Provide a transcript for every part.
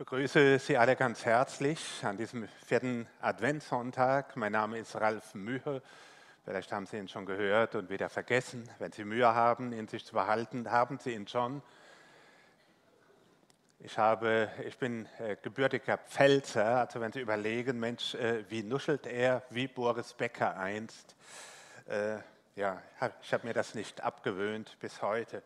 begrüße Sie alle ganz herzlich an diesem vierten Adventssonntag. Mein Name ist Ralf Mühe. Vielleicht haben Sie ihn schon gehört und wieder vergessen. Wenn Sie Mühe haben, ihn sich zu behalten, haben Sie ihn schon. Ich, habe, ich bin äh, gebürtiger Pfälzer, also wenn Sie überlegen, Mensch, äh, wie nuschelt er wie Boris Becker einst? Äh, ja, ich habe mir das nicht abgewöhnt bis heute.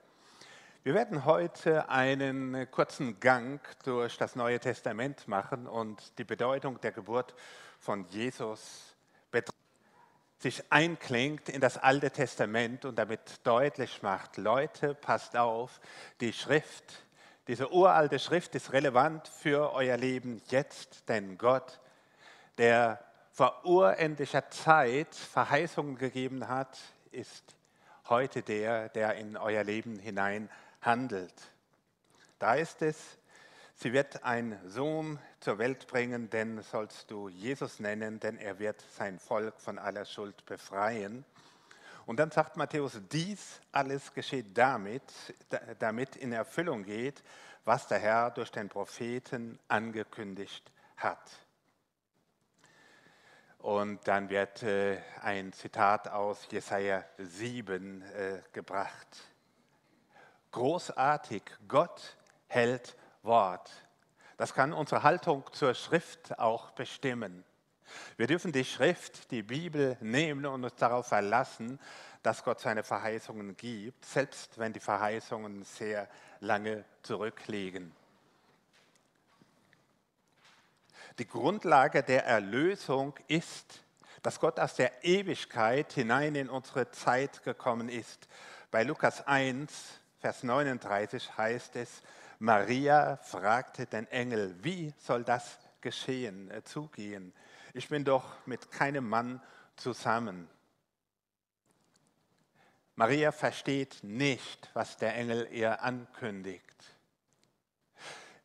Wir werden heute einen kurzen Gang durch das Neue Testament machen und die Bedeutung der Geburt von Jesus sich einklingt in das Alte Testament und damit deutlich macht, Leute, passt auf, die Schrift, diese uralte Schrift ist relevant für euer Leben jetzt, denn Gott, der vor urendlicher Zeit Verheißungen gegeben hat, ist heute der, der in euer Leben hinein handelt. Da ist es, sie wird einen Sohn zur Welt bringen, den sollst du Jesus nennen, denn er wird sein Volk von aller Schuld befreien. Und dann sagt Matthäus, dies alles geschieht damit, damit in Erfüllung geht, was der Herr durch den Propheten angekündigt hat. Und dann wird äh, ein Zitat aus Jesaja 7 äh, gebracht. Großartig, Gott hält Wort. Das kann unsere Haltung zur Schrift auch bestimmen. Wir dürfen die Schrift, die Bibel nehmen und uns darauf verlassen, dass Gott seine Verheißungen gibt, selbst wenn die Verheißungen sehr lange zurückliegen. Die Grundlage der Erlösung ist, dass Gott aus der Ewigkeit hinein in unsere Zeit gekommen ist. Bei Lukas 1 Vers 39 heißt es, Maria fragte den Engel, wie soll das geschehen, äh, zugehen? Ich bin doch mit keinem Mann zusammen. Maria versteht nicht, was der Engel ihr ankündigt.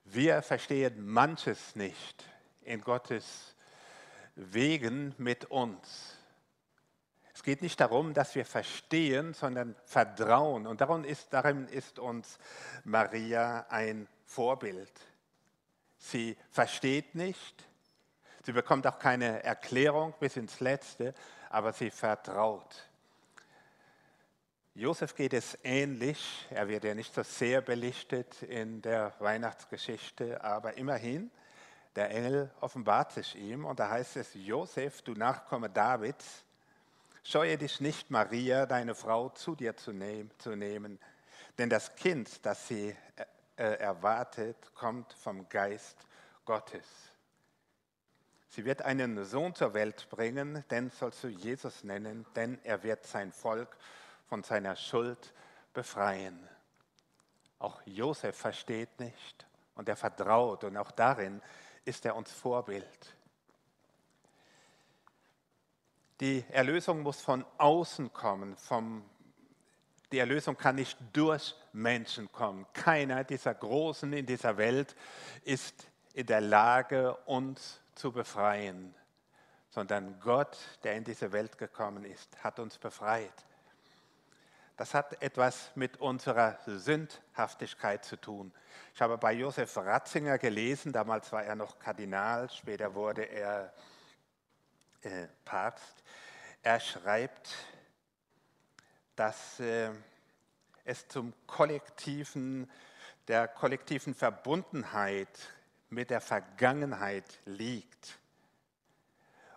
Wir verstehen manches nicht in Gottes Wegen mit uns. Geht nicht darum, dass wir verstehen, sondern vertrauen. Und darum ist, darin ist uns Maria ein Vorbild. Sie versteht nicht, sie bekommt auch keine Erklärung bis ins Letzte, aber sie vertraut. Josef geht es ähnlich. Er wird ja nicht so sehr belichtet in der Weihnachtsgeschichte, aber immerhin, der Engel offenbart sich ihm und da heißt es, Josef, du Nachkomme Davids, Scheue dich nicht, Maria, deine Frau, zu dir zu, nehm, zu nehmen, denn das Kind, das sie äh, äh, erwartet, kommt vom Geist Gottes. Sie wird einen Sohn zur Welt bringen, den sollst du Jesus nennen, denn er wird sein Volk von seiner Schuld befreien. Auch Josef versteht nicht und er vertraut und auch darin ist er uns Vorbild. Die Erlösung muss von außen kommen. Vom, die Erlösung kann nicht durch Menschen kommen. Keiner dieser Großen in dieser Welt ist in der Lage, uns zu befreien, sondern Gott, der in diese Welt gekommen ist, hat uns befreit. Das hat etwas mit unserer Sündhaftigkeit zu tun. Ich habe bei Josef Ratzinger gelesen, damals war er noch Kardinal, später wurde er äh, Papst. Er schreibt, dass äh, es zum kollektiven, der kollektiven Verbundenheit mit der Vergangenheit liegt.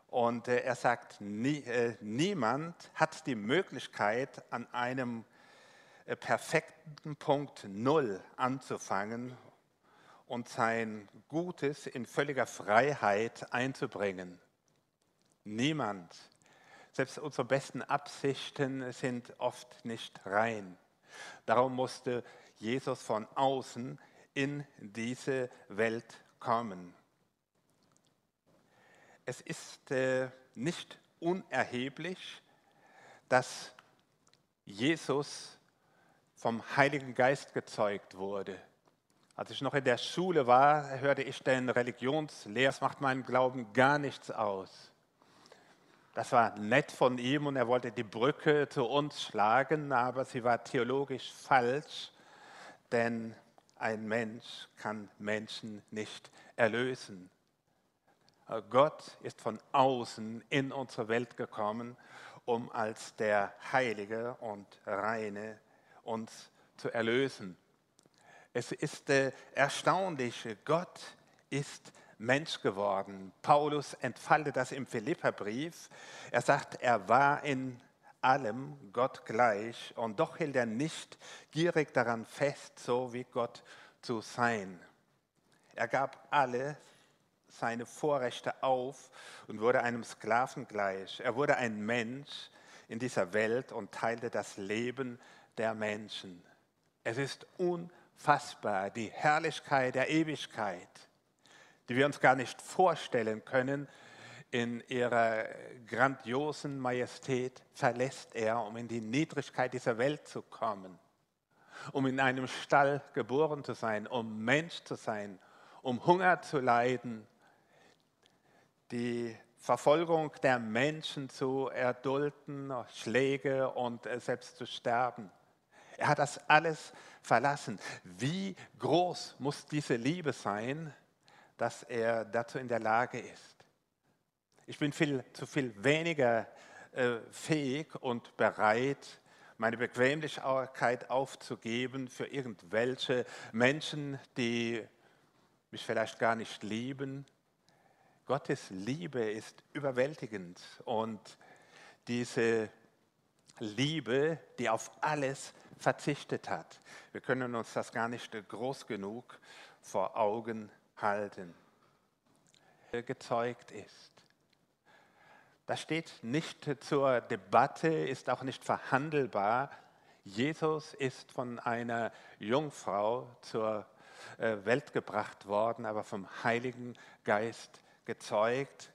Und äh, er sagt, nie, äh, niemand hat die Möglichkeit, an einem äh, perfekten Punkt Null anzufangen und sein Gutes in völliger Freiheit einzubringen. Niemand. Selbst unsere besten Absichten sind oft nicht rein. Darum musste Jesus von außen in diese Welt kommen. Es ist äh, nicht unerheblich, dass Jesus vom Heiligen Geist gezeugt wurde. Als ich noch in der Schule war, hörte ich den Religionslehrer, das macht meinen Glauben gar nichts aus. Das war nett von ihm und er wollte die Brücke zu uns schlagen, aber sie war theologisch falsch, denn ein Mensch kann Menschen nicht erlösen. Gott ist von außen in unsere Welt gekommen, um als der Heilige und Reine uns zu erlösen. Es ist äh, erstaunlich, Gott ist Mensch geworden. Paulus entfaltet das im Philipperbrief. Er sagt, er war in allem Gott gleich und doch hielt er nicht gierig daran fest, so wie Gott zu sein. Er gab alle seine Vorrechte auf und wurde einem Sklaven gleich. Er wurde ein Mensch in dieser Welt und teilte das Leben der Menschen. Es ist unfassbar, die Herrlichkeit der Ewigkeit, die wir uns gar nicht vorstellen können, in ihrer grandiosen Majestät verlässt er, um in die Niedrigkeit dieser Welt zu kommen, um in einem Stall geboren zu sein, um Mensch zu sein, um Hunger zu leiden, die Verfolgung der Menschen zu erdulden, Schläge und selbst zu sterben. Er hat das alles verlassen. Wie groß muss diese Liebe sein, dass er dazu in der Lage ist? Ich bin viel zu viel weniger äh, fähig und bereit, meine Bequemlichkeit aufzugeben für irgendwelche Menschen, die mich vielleicht gar nicht lieben. Gottes Liebe ist überwältigend und diese Liebe, die auf alles verzichtet hat. Wir können uns das gar nicht groß genug vor Augen halten. Gezeugt ist. Das steht nicht zur Debatte, ist auch nicht verhandelbar. Jesus ist von einer Jungfrau zur äh, Welt gebracht worden, aber vom Heiligen Geist gezeugt.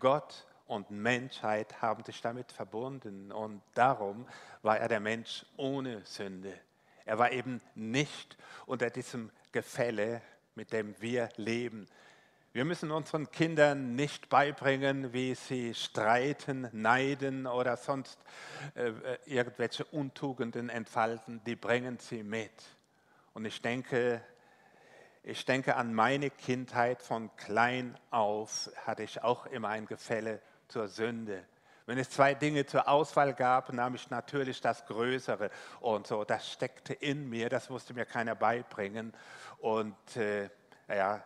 Gott und Menschheit haben sich damit verbunden und darum war er der Mensch ohne Sünde. Er war eben nicht unter diesem Gefälle, mit dem wir leben. Wir müssen unseren Kindern nicht beibringen, wie sie streiten, neiden oder sonst äh, äh, irgendwelche Untugenden entfalten. Die bringen sie mit. Und ich denke, ich denke an meine Kindheit von klein auf, hatte ich auch immer ein Gefälle zur Sünde. Wenn es zwei Dinge zur Auswahl gab, nahm ich natürlich das Größere und so. Das steckte in mir, das musste mir keiner beibringen. Und äh, ja,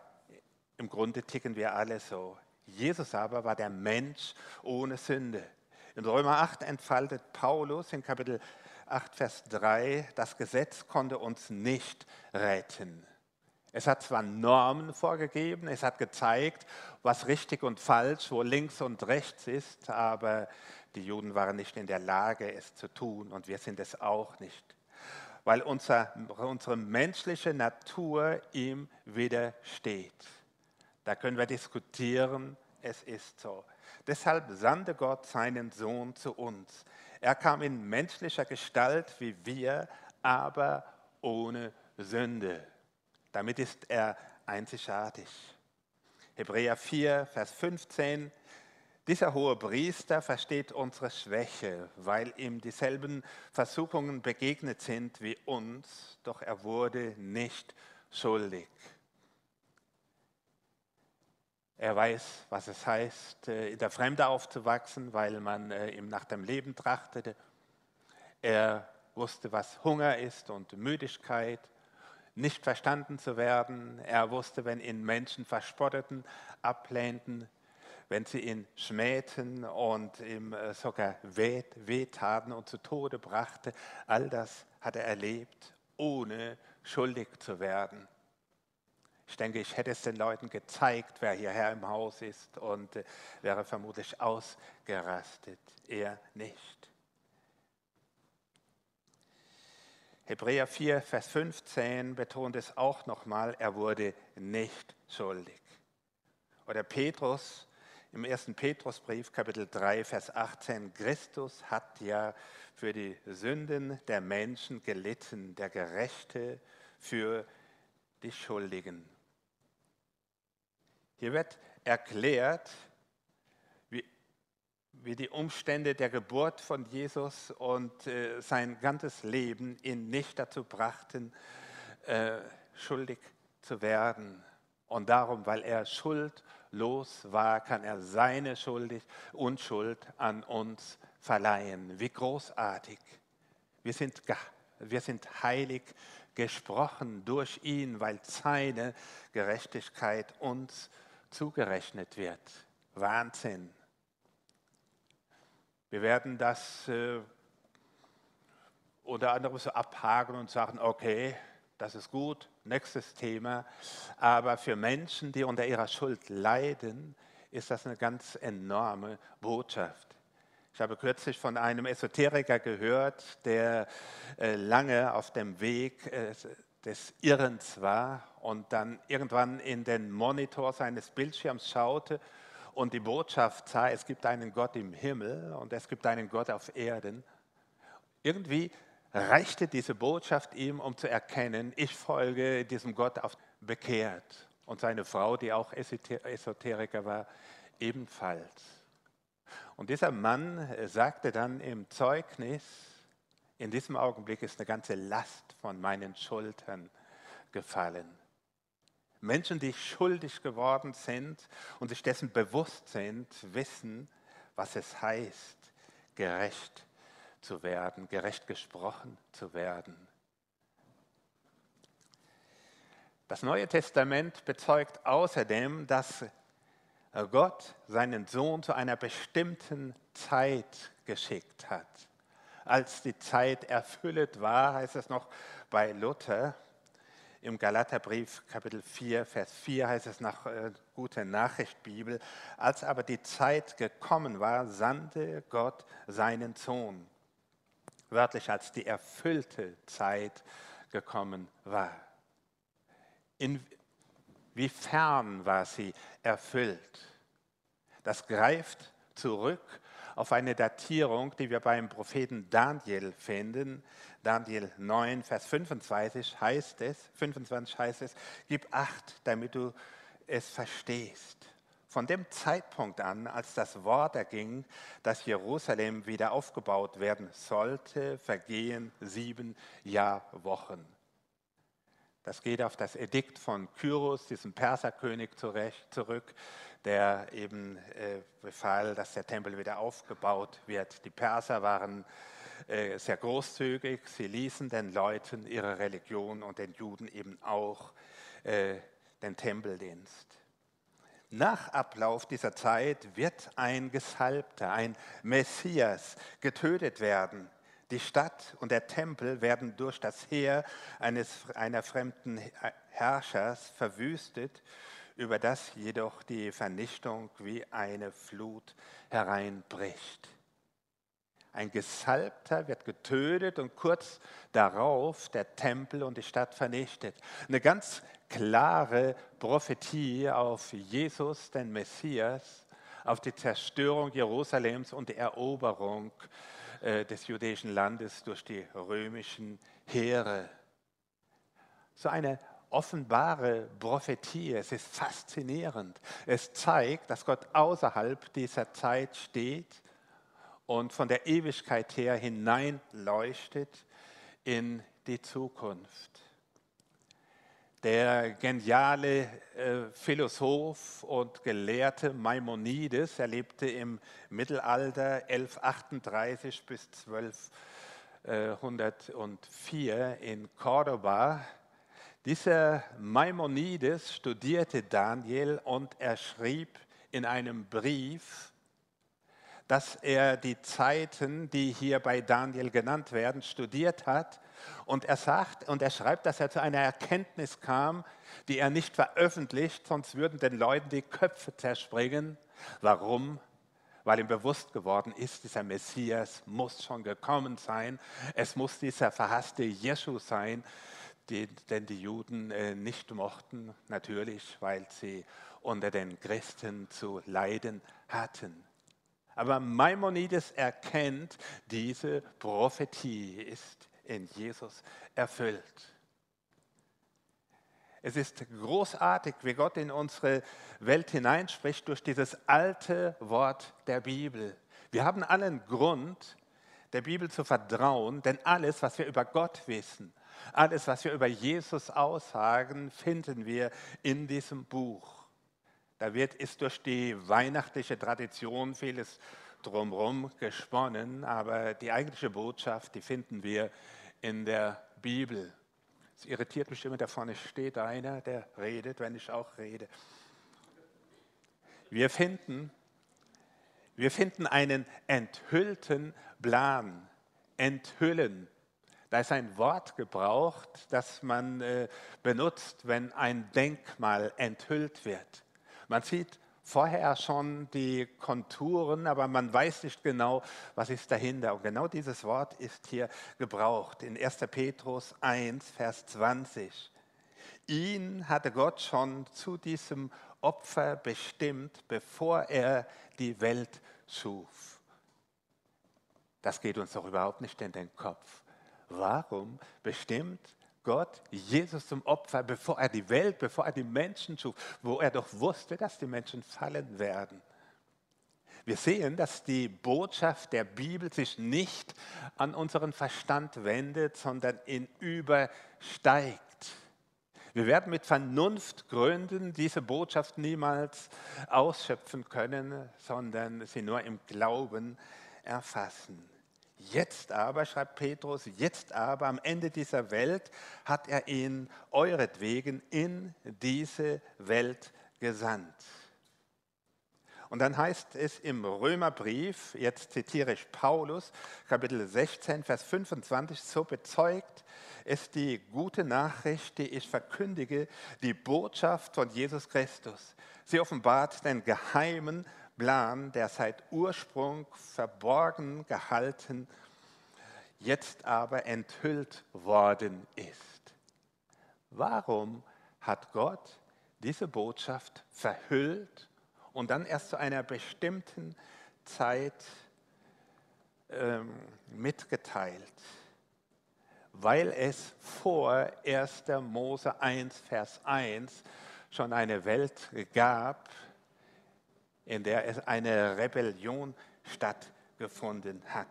im Grunde ticken wir alle so. Jesus aber war der Mensch ohne Sünde. In Römer 8 entfaltet Paulus in Kapitel 8, Vers 3, das Gesetz konnte uns nicht retten. Es hat zwar Normen vorgegeben, es hat gezeigt, was richtig und falsch, wo links und rechts ist, aber die Juden waren nicht in der Lage, es zu tun und wir sind es auch nicht, weil unser, unsere menschliche Natur ihm widersteht. Da können wir diskutieren, es ist so. Deshalb sandte Gott seinen Sohn zu uns. Er kam in menschlicher Gestalt wie wir, aber ohne Sünde. Damit ist er einzigartig. Hebräer 4, Vers 15. Dieser hohe Priester versteht unsere Schwäche, weil ihm dieselben Versuchungen begegnet sind wie uns, doch er wurde nicht schuldig. Er weiß, was es heißt, äh, in der Fremde aufzuwachsen, weil man äh, ihm nach dem Leben trachtete. Er wusste, was Hunger ist und Müdigkeit, nicht verstanden zu werden. Er wusste, wenn ihn Menschen verspotteten, ablehnten, wenn sie ihn schmähten und ihm äh, sogar wehtaten und zu Tode brachte. All das hat er erlebt, ohne schuldig zu werden. Ich denke, ich hätte es den Leuten gezeigt, wer hierher im Haus ist und äh, wäre vermutlich ausgerastet. Er nicht. Hebräer 4, Vers 15 betont es auch nochmal, er wurde nicht schuldig. Oder Petrus im ersten Petrusbrief, Kapitel 3, Vers 18, Christus hat ja für die Sünden der Menschen gelitten, der Gerechte für die Schuldigen. Hier wird erklärt, wie die Umstände der Geburt von Jesus und äh, sein ganzes Leben ihn nicht dazu brachten, äh, schuldig zu werden. Und darum, weil er schuldlos war, kann er seine Schuldig Unschuld an uns verleihen. Wie großartig. Wir sind, wir sind heilig gesprochen durch ihn, weil seine Gerechtigkeit uns zugerechnet wird. Wahnsinn. Wir werden das äh, unter anderem so abhaken und sagen, okay, das ist gut, nächstes Thema. Aber für Menschen, die unter ihrer Schuld leiden, ist das eine ganz enorme Botschaft. Ich habe kürzlich von einem Esoteriker gehört, der äh, lange auf dem Weg äh, des Irrens war und dann irgendwann in den Monitor seines Bildschirms schaute und die Botschaft sah, es gibt einen Gott im Himmel und es gibt einen Gott auf Erden. Irgendwie reichte diese Botschaft ihm, um zu erkennen, ich folge diesem Gott auf bekehrt. Und seine Frau, die auch Esoteriker war, ebenfalls. Und dieser Mann äh, sagte dann im Zeugnis, in diesem Augenblick ist eine ganze Last von meinen Schultern gefallen. Menschen, die schuldig geworden sind und sich dessen bewusst sind, wissen, was es heißt, gerecht zu werden, gerecht gesprochen zu werden. Das Neue Testament bezeugt außerdem, dass Gott seinen Sohn zu einer bestimmten Zeit geschickt hat. Als die Zeit erfüllt war, heißt es noch bei Luther, im Galaterbrief Kapitel 4, Vers 4 heißt es nach äh, Gute Nachricht Bibel, als aber die Zeit gekommen war, sandte Gott seinen Sohn. Wörtlich als die erfüllte Zeit gekommen war. In, Wiefern war sie erfüllt? Das greift zurück auf eine Datierung, die wir beim Propheten Daniel finden. Daniel 9, Vers 25 heißt es, 25 heißt es, gib acht, damit du es verstehst. Von dem Zeitpunkt an, als das Wort erging, dass Jerusalem wieder aufgebaut werden sollte, vergehen sieben Jahrwochen. Das geht auf das Edikt von Kyros, diesem Perserkönig, zurück, der eben äh, befahl, dass der Tempel wieder aufgebaut wird. Die Perser waren äh, sehr großzügig, sie ließen den Leuten ihre Religion und den Juden eben auch äh, den Tempeldienst. Nach Ablauf dieser Zeit wird ein Gesalbter, ein Messias getötet werden die Stadt und der Tempel werden durch das Heer eines, einer fremden Herrschers verwüstet, über das jedoch die Vernichtung wie eine Flut hereinbricht. Ein Gesalbter wird getötet und kurz darauf der Tempel und die Stadt vernichtet. Eine ganz klare Prophetie auf Jesus, den Messias, auf die Zerstörung Jerusalems und die Eroberung äh, des jüdischen Landes durch die römischen Heere. So eine offenbare Prophetie, es ist faszinierend. Es zeigt, dass Gott außerhalb dieser Zeit steht und von der Ewigkeit her hineinleuchtet in die Zukunft. Der geniale äh, Philosoph und Gelehrte Maimonides, er lebte im Mittelalter 1138 bis 1204 in Cordoba. Dieser Maimonides studierte Daniel und er schrieb in einem Brief, dass er die Zeiten, die hier bei Daniel genannt werden, studiert hat und er sagt und er schreibt, dass er zu einer Erkenntnis kam, die er nicht veröffentlicht, sonst würden den Leuten die Köpfe zerspringen. Warum? Weil ihm bewusst geworden ist, dieser Messias muss schon gekommen sein. Es muss dieser verhasste Jesus sein, den, den die Juden äh, nicht mochten, natürlich, weil sie unter den Christen zu leiden hatten. Aber Maimonides erkennt, diese Prophetie ist in Jesus erfüllt. Es ist großartig, wie Gott in unsere Welt hineinspricht durch dieses alte Wort der Bibel. Wir haben allen Grund, der Bibel zu vertrauen, denn alles, was wir über Gott wissen, Alles, was wir über Jesus aussagen, finden wir in diesem Buch. Da wird, ist durch die weihnachtliche Tradition vieles drumherum gesponnen, aber die eigentliche Botschaft, die finden wir in der Bibel. Es irritiert mich immer, da vorne steht einer, der redet, wenn ich auch rede. Wir finden, wir finden einen enthüllten Plan. Enthüllen. Da ist ein Wort gebraucht, das man äh, benutzt, wenn ein Denkmal enthüllt wird. Man sieht vorher schon die Konturen, aber man weiß nicht genau, was ist dahinter. Und genau dieses Wort ist hier gebraucht in 1. Petrus 1, Vers 20. Ihn hatte Gott schon zu diesem Opfer bestimmt, bevor er die Welt schuf. Das geht uns doch überhaupt nicht in den Kopf. Warum bestimmt Gott Jesus zum Opfer, bevor er die Welt, bevor er die Menschen schuf, wo er doch wusste, dass die Menschen fallen werden. Wir sehen, dass die Botschaft der Bibel sich nicht an unseren Verstand wendet, sondern ihn übersteigt. Wir werden mit Vernunftgründen diese Botschaft niemals ausschöpfen können, sondern sie nur im Glauben erfassen. Jetzt aber, schreibt Petrus, jetzt aber am Ende dieser Welt hat er ihn euretwegen in diese Welt gesandt. Und dann heißt es im Römerbrief, jetzt zitiere ich Paulus, Kapitel 16, Vers 25, so bezeugt es die gute Nachricht, die ich verkündige, die Botschaft von Jesus Christus. Sie offenbart den geheimen Plan, der seit Ursprung verborgen gehalten, jetzt aber enthüllt worden ist. Warum hat Gott diese Botschaft verhüllt und dann erst zu einer bestimmten Zeit ähm, mitgeteilt? Weil es vor 1. Mose 1, Vers 1 schon eine Welt gab, in der es eine Rebellion stattgefunden hat,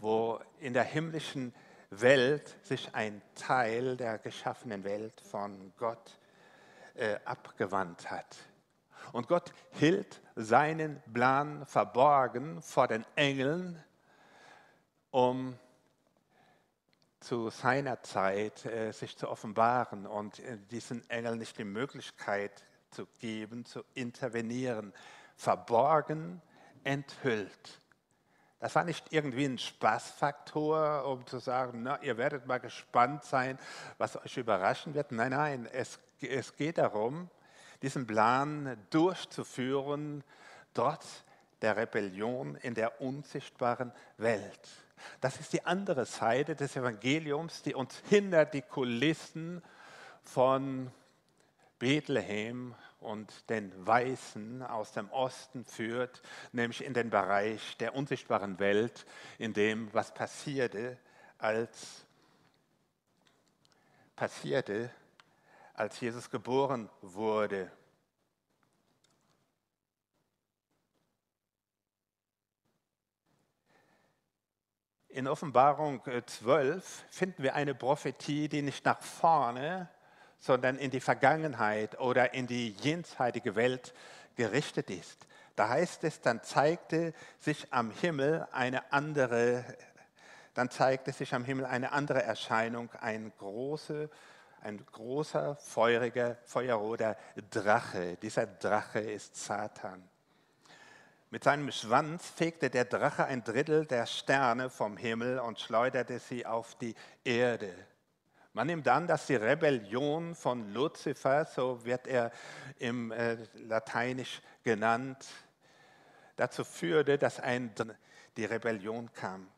wo in der himmlischen Welt sich ein Teil der geschaffenen Welt von Gott äh, abgewandt hat. Und Gott hielt seinen Plan verborgen vor den Engeln, um zu seiner Zeit äh, sich zu offenbaren und äh, diesen Engeln nicht die Möglichkeit zu geben, zu intervenieren, verborgen, enthüllt. Das war nicht irgendwie ein Spaßfaktor, um zu sagen, na, ihr werdet mal gespannt sein, was euch überraschen wird. Nein, nein, es, es geht darum, diesen Plan durchzuführen, trotz der Rebellion in der unsichtbaren Welt. Das ist die andere Seite des Evangeliums, die uns hinter die Kulissen von Bethlehem und den Weißen aus dem Osten führt, nämlich in den Bereich der unsichtbaren Welt, in dem, was passierte, als passierte, als Jesus geboren wurde. In Offenbarung 12 finden wir eine Prophetie, die nicht nach vorne, sondern in die Vergangenheit oder in die jenseitige Welt gerichtet ist. Da heißt es, dann zeigte sich am Himmel eine andere, dann zeigte sich am Himmel eine andere Erscheinung, ein, große, ein großer, feuriger, feuerroter Drache. Dieser Drache ist Satan. Mit seinem Schwanz fegte der Drache ein Drittel der Sterne vom Himmel und schleuderte sie auf die Erde. Man nimmt an, dass die Rebellion von Luzifer, so wird er im äh, Lateinisch genannt, dazu führte, dass ein, die Rebellion kam.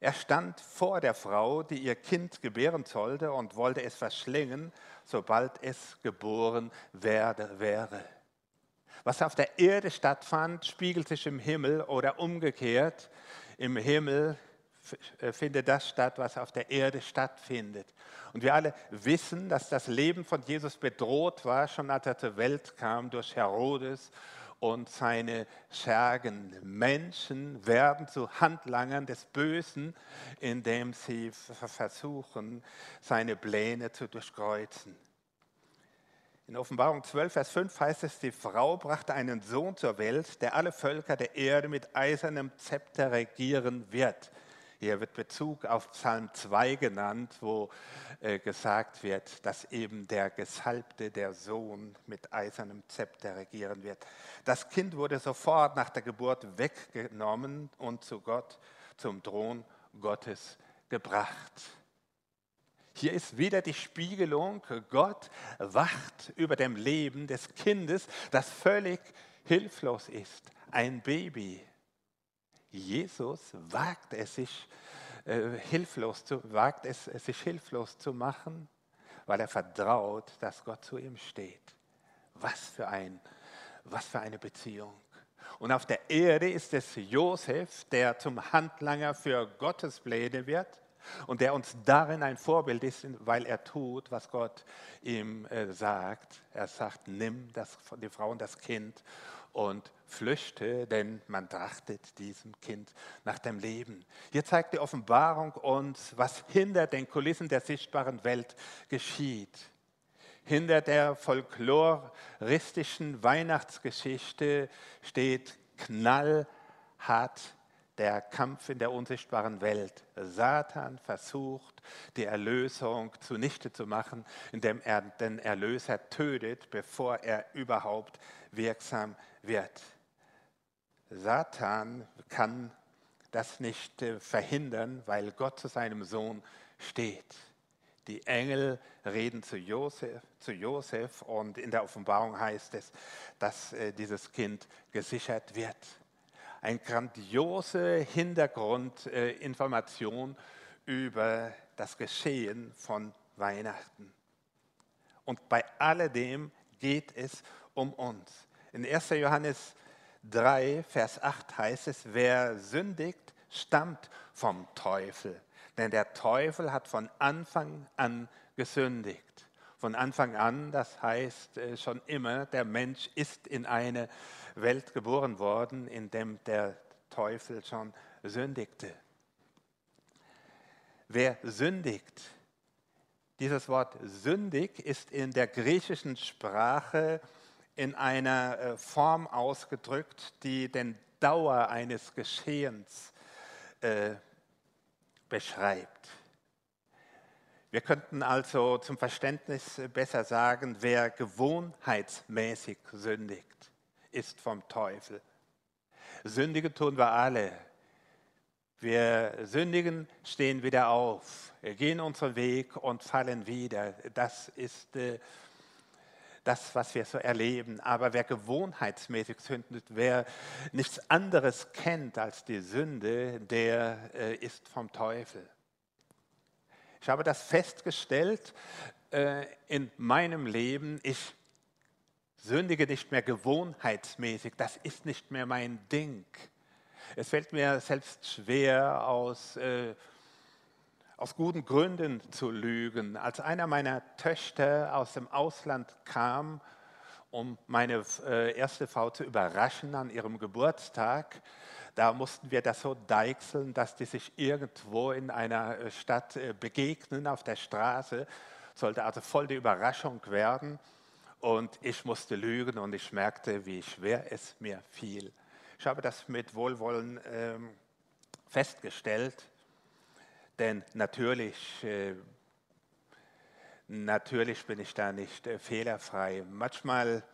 Er stand vor der Frau, die ihr Kind gebären sollte und wollte es verschlingen, sobald es geboren werde, wäre. Was auf der Erde stattfand, spiegelt sich im Himmel oder umgekehrt. Im Himmel findet das statt, was auf der Erde stattfindet. Und wir alle wissen, dass das Leben von Jesus bedroht war, schon als er zur Welt kam durch Herodes und seine Schergen. Menschen werden zu Handlangern des Bösen, indem sie versuchen, seine Pläne zu durchkreuzen. In Offenbarung 12, Vers 5 heißt es, die Frau brachte einen Sohn zur Welt, der alle Völker der Erde mit eisernem Zepter regieren wird. Hier wird Bezug auf Psalm 2 genannt, wo äh, gesagt wird, dass eben der Gesalbte, der Sohn, mit eisernem Zepter regieren wird. Das Kind wurde sofort nach der Geburt weggenommen und zu Gott, zum Thron Gottes gebracht. Hier ist wieder die Spiegelung, Gott wacht über dem Leben des Kindes, das völlig hilflos ist, ein Baby. Jesus wagt es sich äh, hilflos zu, wagt es, es sich hilflos zu machen, weil er vertraut, dass Gott zu ihm steht. Was für, ein, was für eine Beziehung. Und auf der Erde ist es Josef, der zum Handlanger für Gottes Pläne wird und der uns darin ein Vorbild ist, weil er tut, was Gott ihm äh, sagt. Er sagt, nimm das, die Frau und das Kind und flüchte, denn man trachtet diesem Kind nach dem Leben. Hier zeigt die Offenbarung uns, was hinter den Kulissen der sichtbaren Welt geschieht. Hinter der folkloristischen Weihnachtsgeschichte steht knallhart der Kampf in der unsichtbaren Welt. Satan versucht, die Erlösung zunichte zu machen, indem er den Erlöser tötet, bevor er überhaupt wirksam wird. Satan kann das nicht äh, verhindern, weil Gott zu seinem Sohn steht. Die Engel reden zu Josef, zu Josef und in der Offenbarung heißt es, dass äh, dieses Kind gesichert wird. Eine grandiose Hintergrundinformation über das Geschehen von Weihnachten. Und bei alledem geht es um uns. In 1. Johannes 3, Vers 8 heißt es, wer sündigt, stammt vom Teufel. Denn der Teufel hat von Anfang an gesündigt. Von Anfang an, das heißt äh, schon immer, der Mensch ist in eine Welt geboren worden, in dem der Teufel schon sündigte. Wer sündigt, dieses Wort sündig ist in der griechischen Sprache in einer äh, Form ausgedrückt, die den Dauer eines Geschehens äh, beschreibt. Wir könnten also zum Verständnis besser sagen, wer gewohnheitsmäßig sündigt, ist vom Teufel. Sündige tun wir alle. Wir sündigen, stehen wieder auf, gehen unseren Weg und fallen wieder. Das ist äh, das, was wir so erleben. Aber wer gewohnheitsmäßig sündet, wer nichts anderes kennt als die Sünde, der äh, ist vom Teufel. Ich habe das festgestellt äh, in meinem Leben. Ich sündige nicht mehr gewohnheitsmäßig. Das ist nicht mehr mein Ding. Es fällt mir selbst schwer aus äh, aus guten Gründen zu lügen. Als einer meiner Töchter aus dem Ausland kam, um meine äh, erste Frau zu überraschen an ihrem Geburtstag, da mussten wir das so deichseln, dass die sich irgendwo in einer äh, Stadt äh, begegnen auf der Straße. Sollte also voll die Überraschung werden. Und ich musste lügen und ich merkte, wie schwer es mir fiel. Ich habe das mit Wohlwollen ähm, festgestellt. Denn natürlich, äh, natürlich bin ich da nicht äh, fehlerfrei. Manchmal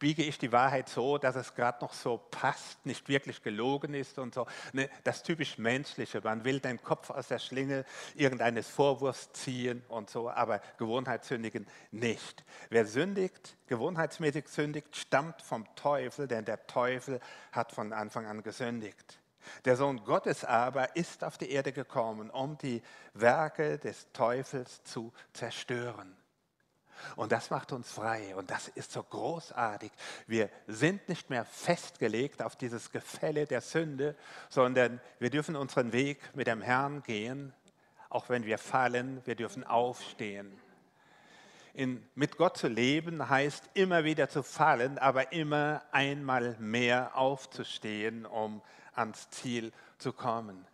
biege ich die Wahrheit so, dass es gerade noch so passt, nicht wirklich gelogen ist und so. Ne, das typisch Menschliche. Man will den Kopf aus der Schlinge irgendeines Vorwurfs ziehen und so, aber Gewohnheitssündigen nicht. Wer sündigt, gewohnheitsmäßig sündigt, stammt vom Teufel, denn der Teufel hat von Anfang an gesündigt. Der Sohn Gottes aber ist auf die Erde gekommen, um die Werke des Teufels zu zerstören. Und das macht uns frei und das ist so großartig. Wir sind nicht mehr festgelegt auf dieses Gefälle der Sünde, sondern wir dürfen unseren Weg mit dem Herrn gehen, auch wenn wir fallen, wir dürfen aufstehen. In, mit Gott zu leben heißt immer wieder zu fallen, aber immer einmal mehr aufzustehen, um ans Ziel zu kommen.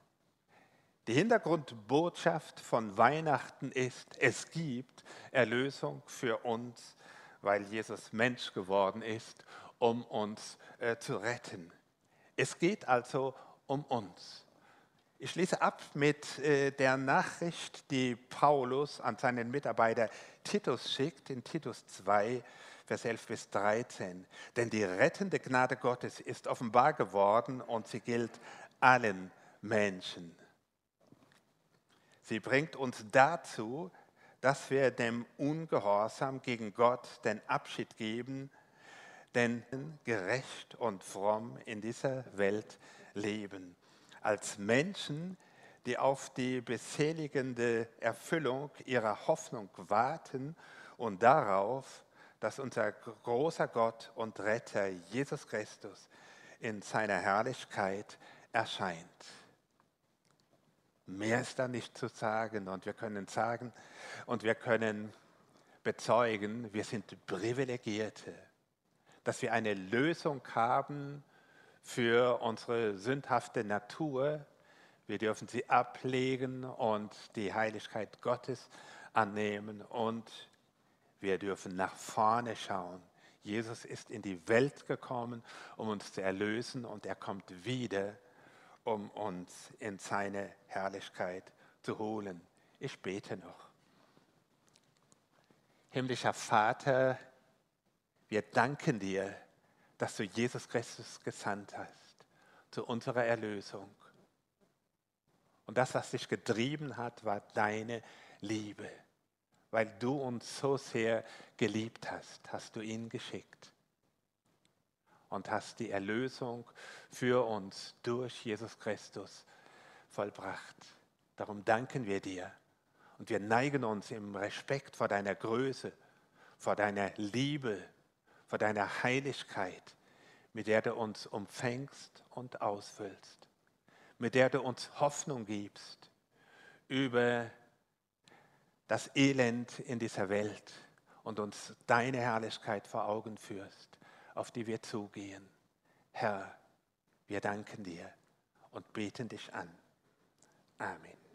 Die Hintergrundbotschaft von Weihnachten ist, es gibt Erlösung für uns, weil Jesus Mensch geworden ist, um uns äh, zu retten. Es geht also um uns. Ich schließe ab mit äh, der Nachricht, die Paulus an seinen Mitarbeiter Titus schickt, in Titus 2, Vers 11 bis 13. Denn die rettende Gnade Gottes ist offenbar geworden und sie gilt allen Menschen. Sie bringt uns dazu, dass wir dem Ungehorsam gegen Gott den Abschied geben, denn gerecht und fromm in dieser Welt leben als Menschen, die auf die beseligende Erfüllung ihrer Hoffnung warten und darauf, dass unser großer Gott und Retter Jesus Christus in seiner Herrlichkeit erscheint. Mehr ist da nicht zu sagen und wir können sagen und wir können bezeugen, wir sind Privilegierte, dass wir eine Lösung haben für unsere sündhafte Natur. Wir dürfen sie ablegen und die Heiligkeit Gottes annehmen und wir dürfen nach vorne schauen. Jesus ist in die Welt gekommen, um uns zu erlösen und er kommt wieder, um uns in seine Herrlichkeit zu holen. Ich bete noch. Himmlischer Vater, wir danken dir dass du Jesus Christus gesandt hast zu unserer Erlösung. Und das, was dich getrieben hat, war deine Liebe. Weil du uns so sehr geliebt hast, hast du ihn geschickt und hast die Erlösung für uns durch Jesus Christus vollbracht. Darum danken wir dir und wir neigen uns im Respekt vor deiner Größe, vor deiner Liebe, vor deiner Heiligkeit, mit der du uns umfängst und ausfüllst, mit der du uns Hoffnung gibst über das Elend in dieser Welt und uns deine Herrlichkeit vor Augen führst, auf die wir zugehen. Herr, wir danken dir und beten dich an. Amen.